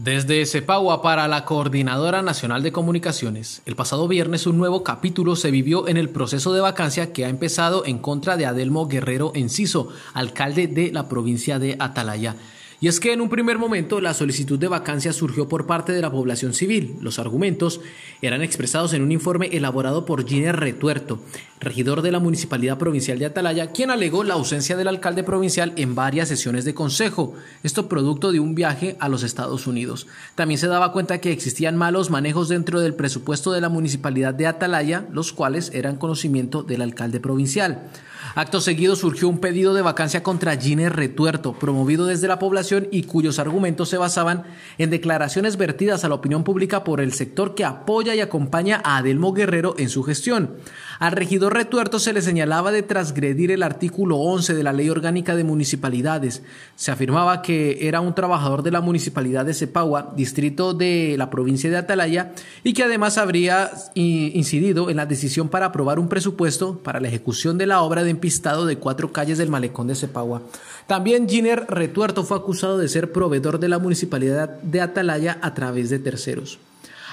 Desde Cepagua para la Coordinadora Nacional de Comunicaciones, el pasado viernes un nuevo capítulo se vivió en el proceso de vacancia que ha empezado en contra de Adelmo Guerrero Enciso, alcalde de la provincia de Atalaya. Y es que en un primer momento la solicitud de vacancia surgió por parte de la población civil. Los argumentos eran expresados en un informe elaborado por Giner Retuerto, regidor de la Municipalidad Provincial de Atalaya, quien alegó la ausencia del alcalde provincial en varias sesiones de consejo, esto producto de un viaje a los Estados Unidos. También se daba cuenta que existían malos manejos dentro del presupuesto de la Municipalidad de Atalaya, los cuales eran conocimiento del alcalde provincial. Acto seguido surgió un pedido de vacancia contra Giner Retuerto, promovido desde la población y cuyos argumentos se basaban en declaraciones vertidas a la opinión pública por el sector que apoya y acompaña a Adelmo Guerrero en su gestión. Al regidor Retuerto se le señalaba de transgredir el artículo 11 de la Ley Orgánica de Municipalidades. Se afirmaba que era un trabajador de la Municipalidad de Cepagua, distrito de la provincia de Atalaya, y que además habría incidido en la decisión para aprobar un presupuesto para la ejecución de la obra de empistado de cuatro calles del malecón de Cepagua. También Giner Retuerto fue acusado de ser proveedor de la Municipalidad de Atalaya a través de terceros.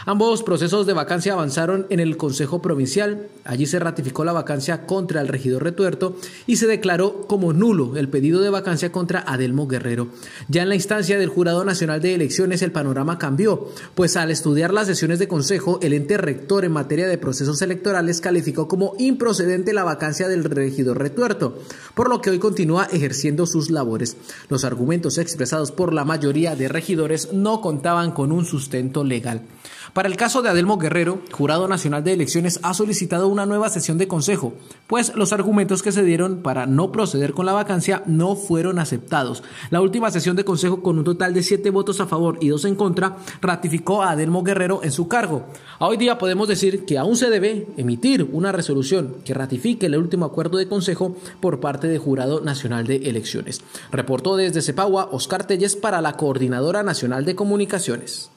Ambos procesos de vacancia avanzaron en el Consejo Provincial. Allí se ratificó la vacancia contra el regidor Retuerto y se declaró como nulo el pedido de vacancia contra Adelmo Guerrero. Ya en la instancia del Jurado Nacional de Elecciones el panorama cambió, pues al estudiar las sesiones de Consejo, el ente rector en materia de procesos electorales calificó como improcedente la vacancia del regidor Retuerto, por lo que hoy continúa ejerciendo sus labores. Los argumentos expresados por la mayoría de regidores no contaban con un sustento legal. Para el caso de Adelmo Guerrero, Jurado Nacional de Elecciones ha solicitado una nueva sesión de consejo, pues los argumentos que se dieron para no proceder con la vacancia no fueron aceptados. La última sesión de consejo, con un total de siete votos a favor y dos en contra, ratificó a Adelmo Guerrero en su cargo. Hoy día podemos decir que aún se debe emitir una resolución que ratifique el último acuerdo de consejo por parte del Jurado Nacional de Elecciones. Reportó desde Cepagua Oscar Telles para la Coordinadora Nacional de Comunicaciones.